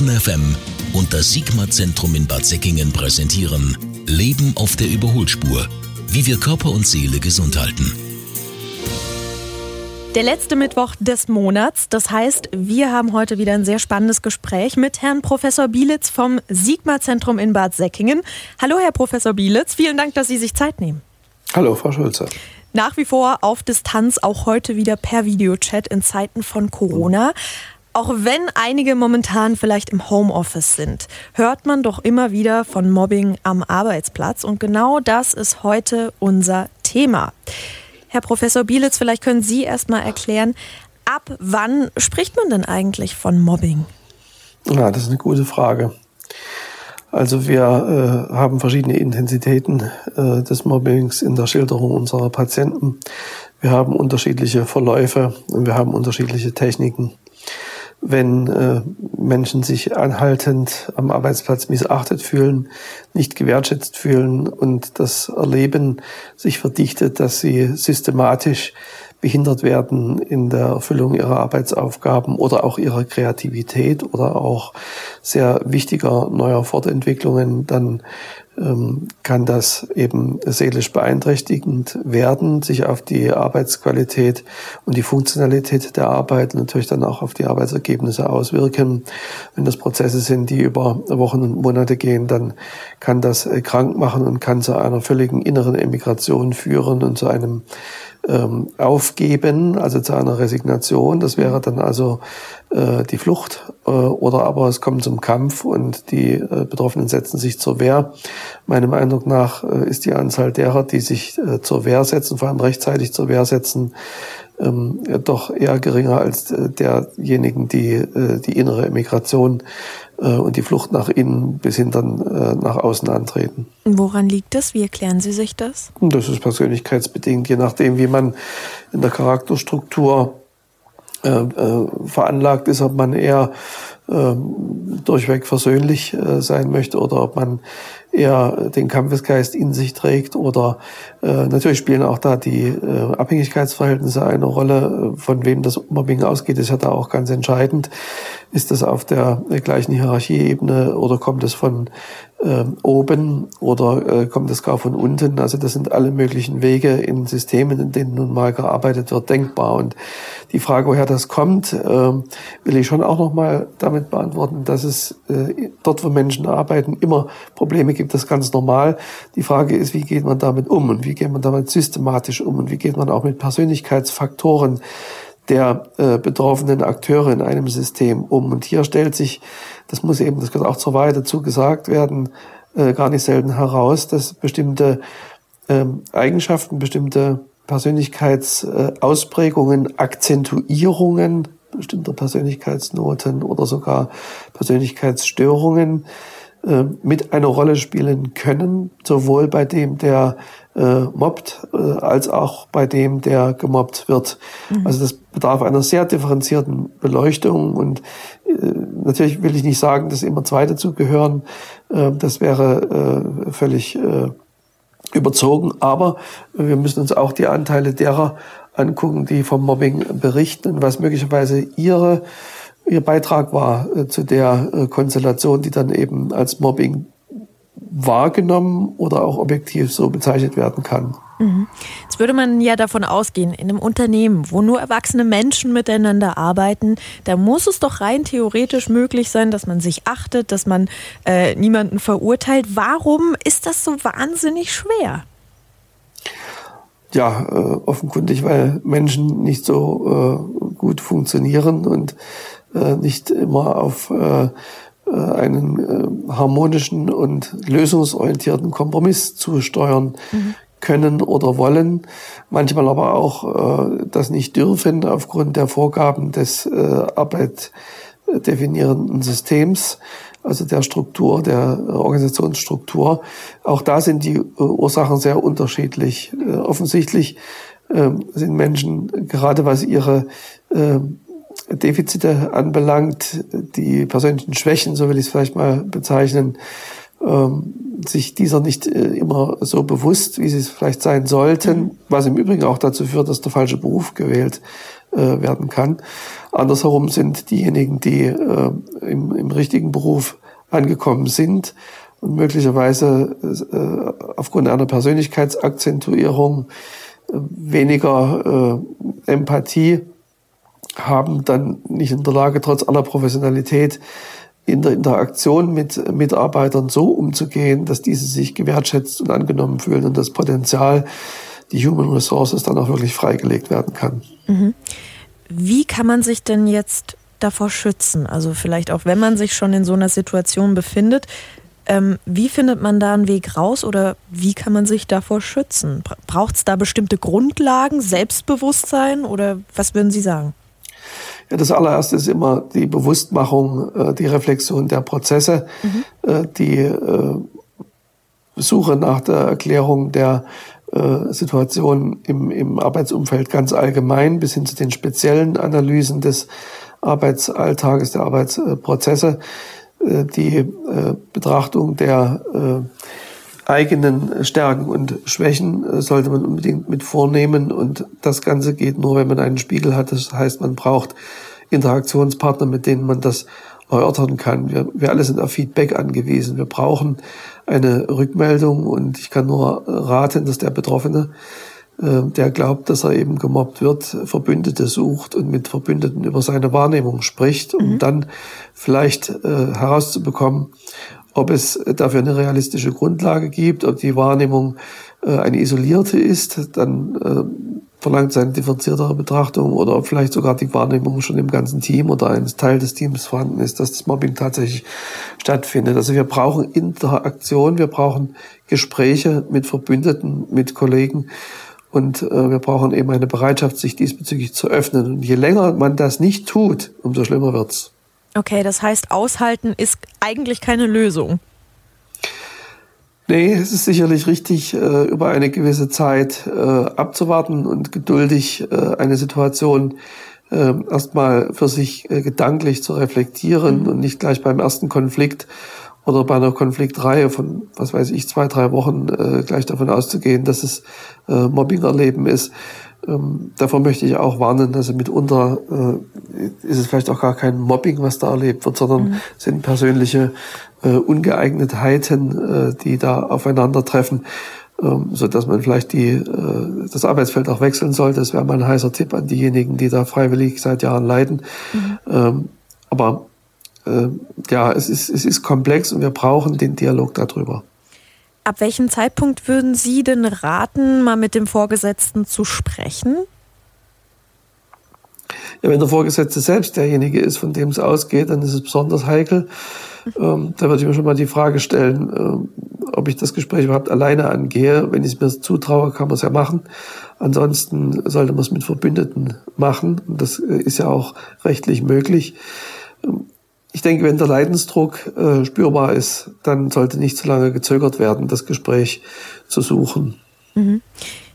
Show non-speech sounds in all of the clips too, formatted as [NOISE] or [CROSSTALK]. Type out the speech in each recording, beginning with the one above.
Baden FM und das Sigma-Zentrum in Bad Säckingen präsentieren Leben auf der Überholspur. Wie wir Körper und Seele gesund halten. Der letzte Mittwoch des Monats. Das heißt, wir haben heute wieder ein sehr spannendes Gespräch mit Herrn Professor Bielitz vom Sigma-Zentrum in Bad Säckingen. Hallo, Herr Professor Bielitz. Vielen Dank, dass Sie sich Zeit nehmen. Hallo, Frau Schulze. Nach wie vor auf Distanz, auch heute wieder per Videochat in Zeiten von Corona. Auch wenn einige momentan vielleicht im Homeoffice sind, hört man doch immer wieder von Mobbing am Arbeitsplatz. Und genau das ist heute unser Thema. Herr Professor Bielitz, vielleicht können Sie erst mal erklären, ab wann spricht man denn eigentlich von Mobbing? Ja, das ist eine gute Frage. Also wir äh, haben verschiedene Intensitäten äh, des Mobbings in der Schilderung unserer Patienten. Wir haben unterschiedliche Verläufe und wir haben unterschiedliche Techniken wenn äh, Menschen sich anhaltend am Arbeitsplatz missachtet fühlen, nicht gewertschätzt fühlen und das Erleben sich verdichtet, dass sie systematisch behindert werden in der Erfüllung ihrer Arbeitsaufgaben oder auch ihrer Kreativität oder auch sehr wichtiger neuer Fortentwicklungen, dann kann das eben seelisch beeinträchtigend werden, sich auf die Arbeitsqualität und die Funktionalität der Arbeit natürlich dann auch auf die Arbeitsergebnisse auswirken. Wenn das Prozesse sind, die über Wochen und Monate gehen, dann kann das äh, krank machen und kann zu einer völligen inneren Emigration führen und zu einem ähm, Aufgeben, also zu einer Resignation. Das wäre dann also äh, die Flucht äh, oder aber es kommt zum Kampf und die äh, Betroffenen setzen sich zur Wehr. Meinem Eindruck nach äh, ist die Anzahl derer, die sich äh, zur Wehr setzen, vor allem rechtzeitig zur Wehr setzen, ähm, doch eher geringer als äh, derjenigen, die äh, die innere Emigration äh, und die Flucht nach innen bis hin dann äh, nach außen antreten. Woran liegt das? Wie erklären Sie sich das? Das ist persönlichkeitsbedingt, je nachdem, wie man in der Charakterstruktur veranlagt ist, ob man eher äh, durchweg versöhnlich äh, sein möchte oder ob man eher den Kampfesgeist in sich trägt oder äh, natürlich spielen auch da die äh, Abhängigkeitsverhältnisse eine Rolle, von wem das Mobbing ausgeht, ist ja da auch ganz entscheidend. Ist das auf der gleichen Hierarchieebene oder kommt es von äh, oben oder kommt es gar von unten? Also das sind alle möglichen Wege in Systemen, in denen nun mal gearbeitet wird, denkbar. Und die Frage, woher das kommt, äh, will ich schon auch nochmal damit beantworten, dass es äh, dort, wo Menschen arbeiten, immer Probleme gibt. Das ist ganz normal. Die Frage ist, wie geht man damit um und wie geht man damit systematisch um und wie geht man auch mit Persönlichkeitsfaktoren der äh, betroffenen Akteure in einem System um. Und hier stellt sich, das muss eben, das gehört auch zur Wahrheit dazu gesagt werden, äh, gar nicht selten heraus, dass bestimmte ähm, Eigenschaften, bestimmte Persönlichkeitsausprägungen, Akzentuierungen bestimmter Persönlichkeitsnoten oder sogar Persönlichkeitsstörungen äh, mit einer Rolle spielen können, sowohl bei dem, der äh, mobbt, äh, als auch bei dem, der gemobbt wird. Mhm. Also das bedarf einer sehr differenzierten Beleuchtung und äh, natürlich will ich nicht sagen, dass immer zwei dazu gehören. Äh, das wäre äh, völlig äh, überzogen, aber wir müssen uns auch die Anteile derer angucken, die vom Mobbing berichten und was möglicherweise ihre ihr Beitrag war äh, zu der äh, Konstellation, die dann eben als Mobbing wahrgenommen oder auch objektiv so bezeichnet werden kann. Mhm. Jetzt würde man ja davon ausgehen, in einem Unternehmen, wo nur erwachsene Menschen miteinander arbeiten, da muss es doch rein theoretisch möglich sein, dass man sich achtet, dass man äh, niemanden verurteilt. Warum ist das so wahnsinnig schwer? Ja, äh, offenkundig, weil Menschen nicht so äh, gut funktionieren und äh, nicht immer auf äh, äh, einen harmonischen und lösungsorientierten Kompromiss zusteuern mhm. Können oder wollen, manchmal aber auch äh, das nicht dürfen aufgrund der Vorgaben des äh, arbeitdefinierenden Systems, also der Struktur, der Organisationsstruktur. Auch da sind die äh, Ursachen sehr unterschiedlich. Äh, offensichtlich äh, sind Menschen, gerade was ihre äh, Defizite anbelangt, die persönlichen Schwächen, so will ich es vielleicht mal bezeichnen, ähm, sich dieser nicht äh, immer so bewusst, wie sie es vielleicht sein sollten, was im Übrigen auch dazu führt, dass der falsche Beruf gewählt äh, werden kann. Andersherum sind diejenigen, die äh, im, im richtigen Beruf angekommen sind und möglicherweise äh, aufgrund einer Persönlichkeitsakzentuierung äh, weniger äh, Empathie haben, dann nicht in der Lage, trotz aller Professionalität in der Interaktion mit Mitarbeitern so umzugehen, dass diese sich gewertschätzt und angenommen fühlen und das Potenzial, die Human Resources dann auch wirklich freigelegt werden kann. Mhm. Wie kann man sich denn jetzt davor schützen? Also vielleicht auch, wenn man sich schon in so einer Situation befindet, ähm, wie findet man da einen Weg raus oder wie kann man sich davor schützen? Braucht es da bestimmte Grundlagen, Selbstbewusstsein oder was würden Sie sagen? Ja, das allererste ist immer die Bewusstmachung, äh, die Reflexion der Prozesse, mhm. äh, die äh, Suche nach der Erklärung der Situation im, im Arbeitsumfeld ganz allgemein bis hin zu den speziellen Analysen des Arbeitsalltages, der Arbeitsprozesse, die Betrachtung der eigenen Stärken und Schwächen äh, sollte man unbedingt mit vornehmen. Und das Ganze geht nur, wenn man einen Spiegel hat. Das heißt, man braucht Interaktionspartner, mit denen man das erörtern kann. Wir, wir alle sind auf Feedback angewiesen. Wir brauchen eine Rückmeldung und ich kann nur raten, dass der Betroffene, äh, der glaubt, dass er eben gemobbt wird, Verbündete sucht und mit Verbündeten über seine Wahrnehmung spricht, um mhm. dann vielleicht äh, herauszubekommen, ob es dafür eine realistische Grundlage gibt, ob die Wahrnehmung äh, eine isolierte ist, dann äh, verlangt es eine differenziertere Betrachtung oder ob vielleicht sogar die Wahrnehmung schon im ganzen Team oder eines Teil des Teams vorhanden ist, dass das Mobbing tatsächlich stattfindet. Also wir brauchen Interaktion, wir brauchen Gespräche mit Verbündeten, mit Kollegen und äh, wir brauchen eben eine Bereitschaft, sich diesbezüglich zu öffnen. Und je länger man das nicht tut, umso schlimmer wird's. Okay, das heißt, aushalten ist eigentlich keine Lösung. Nee, es ist sicherlich richtig, äh, über eine gewisse Zeit äh, abzuwarten und geduldig äh, eine Situation erstmal für sich gedanklich zu reflektieren mhm. und nicht gleich beim ersten Konflikt oder bei einer Konfliktreihe von, was weiß ich, zwei, drei Wochen gleich davon auszugehen, dass es Mobbing erleben ist. Ähm, davor möchte ich auch warnen, also mitunter äh, ist es vielleicht auch gar kein Mobbing, was da erlebt wird, sondern mhm. sind persönliche äh, Ungeeignetheiten, äh, die da aufeinandertreffen, ähm, so dass man vielleicht die, äh, das Arbeitsfeld auch wechseln sollte. Das wäre mal ein heißer Tipp an diejenigen, die da freiwillig seit Jahren leiden. Mhm. Ähm, aber äh, ja, es ist, es ist komplex und wir brauchen den Dialog darüber. Ab welchem Zeitpunkt würden Sie denn raten, mal mit dem Vorgesetzten zu sprechen? Ja, wenn der Vorgesetzte selbst derjenige ist, von dem es ausgeht, dann ist es besonders heikel. Ähm, da würde ich mir schon mal die Frage stellen, ähm, ob ich das Gespräch überhaupt alleine angehe. Wenn ich es mir zutraue, kann man es ja machen. Ansonsten sollte man es mit Verbündeten machen. Das äh, ist ja auch rechtlich möglich. Ähm, ich denke, wenn der Leidensdruck äh, spürbar ist, dann sollte nicht zu lange gezögert werden, das Gespräch zu suchen. Mhm.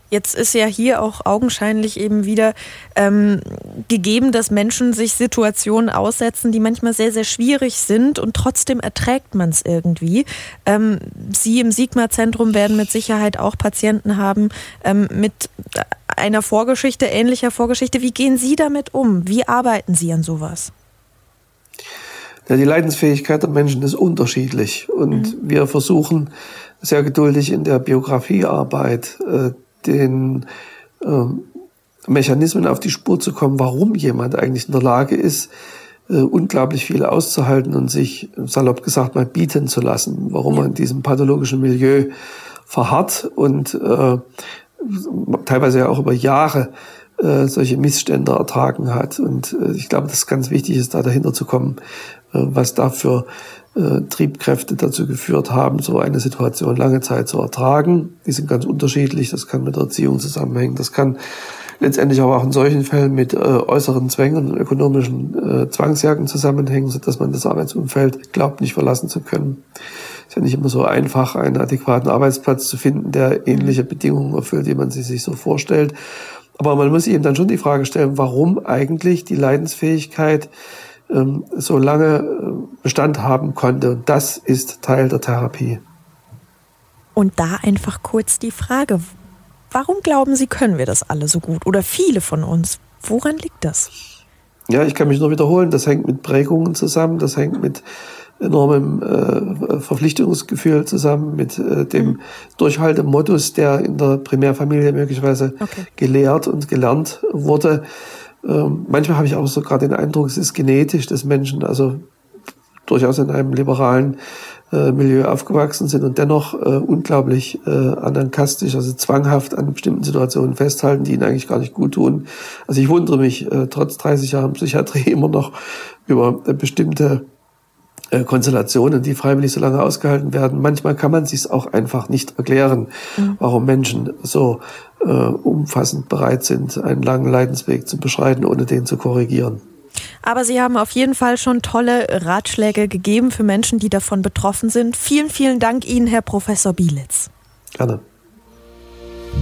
Jetzt ist ja hier auch augenscheinlich eben wieder ähm, gegeben, dass Menschen sich Situationen aussetzen, die manchmal sehr, sehr schwierig sind und trotzdem erträgt man es irgendwie. Ähm, Sie im Sigma-Zentrum werden mit Sicherheit auch Patienten haben ähm, mit einer Vorgeschichte, ähnlicher Vorgeschichte. Wie gehen Sie damit um? Wie arbeiten Sie an sowas? Ja, die Leidensfähigkeit der Menschen ist unterschiedlich und mhm. wir versuchen sehr geduldig in der Biografiearbeit äh, den äh, Mechanismen auf die Spur zu kommen, warum jemand eigentlich in der Lage ist, äh, unglaublich viel auszuhalten und sich, salopp gesagt, mal bieten zu lassen, warum ja. er in diesem pathologischen Milieu verharrt und äh, teilweise ja auch über Jahre äh, solche Missstände ertragen hat. Und äh, ich glaube, das ist ganz wichtig ist, da dahinter zu kommen, äh, was da für äh, Triebkräfte dazu geführt haben, so eine Situation lange Zeit zu ertragen. Die sind ganz unterschiedlich. Das kann mit der Erziehung zusammenhängen. Das kann letztendlich aber auch in solchen Fällen mit äh, äußeren Zwängen und ökonomischen äh, Zwangsjagen zusammenhängen, so dass man das Arbeitsumfeld glaubt, nicht verlassen zu können. Es ist ja nicht immer so einfach, einen adäquaten Arbeitsplatz zu finden, der ähnliche Bedingungen erfüllt, wie man sie sich so vorstellt. Aber man muss sich eben dann schon die Frage stellen, warum eigentlich die Leidensfähigkeit ähm, so lange äh, Bestand haben konnte. Und das ist Teil der Therapie. Und da einfach kurz die Frage, warum glauben Sie, können wir das alle so gut oder viele von uns? Woran liegt das? Ja, ich kann mich nur wiederholen, das hängt mit Prägungen zusammen, das hängt mit enormem äh, Verpflichtungsgefühl zusammen, mit äh, dem mhm. Durchhaltemodus, der in der Primärfamilie möglicherweise okay. gelehrt und gelernt wurde. Ähm, manchmal habe ich auch sogar den Eindruck, es ist genetisch des Menschen, also durchaus in einem liberalen äh, Milieu aufgewachsen sind und dennoch äh, unglaublich äh, anankastisch, also zwanghaft an bestimmten Situationen festhalten, die ihnen eigentlich gar nicht gut tun. Also ich wundere mich äh, trotz 30 Jahren Psychiatrie [LAUGHS] immer noch über äh, bestimmte Konstellationen, die freiwillig so lange ausgehalten werden. Manchmal kann man sich auch einfach nicht erklären, mhm. warum Menschen so äh, umfassend bereit sind, einen langen Leidensweg zu beschreiten, ohne den zu korrigieren. Aber Sie haben auf jeden Fall schon tolle Ratschläge gegeben für Menschen, die davon betroffen sind. Vielen, vielen Dank Ihnen, Herr Professor Bielitz. Gerne.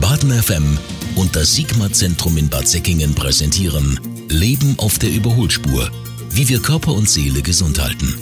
Baden FM und das Sigma-Zentrum in Bad Säckingen präsentieren Leben auf der Überholspur. Wie wir Körper und Seele gesund halten.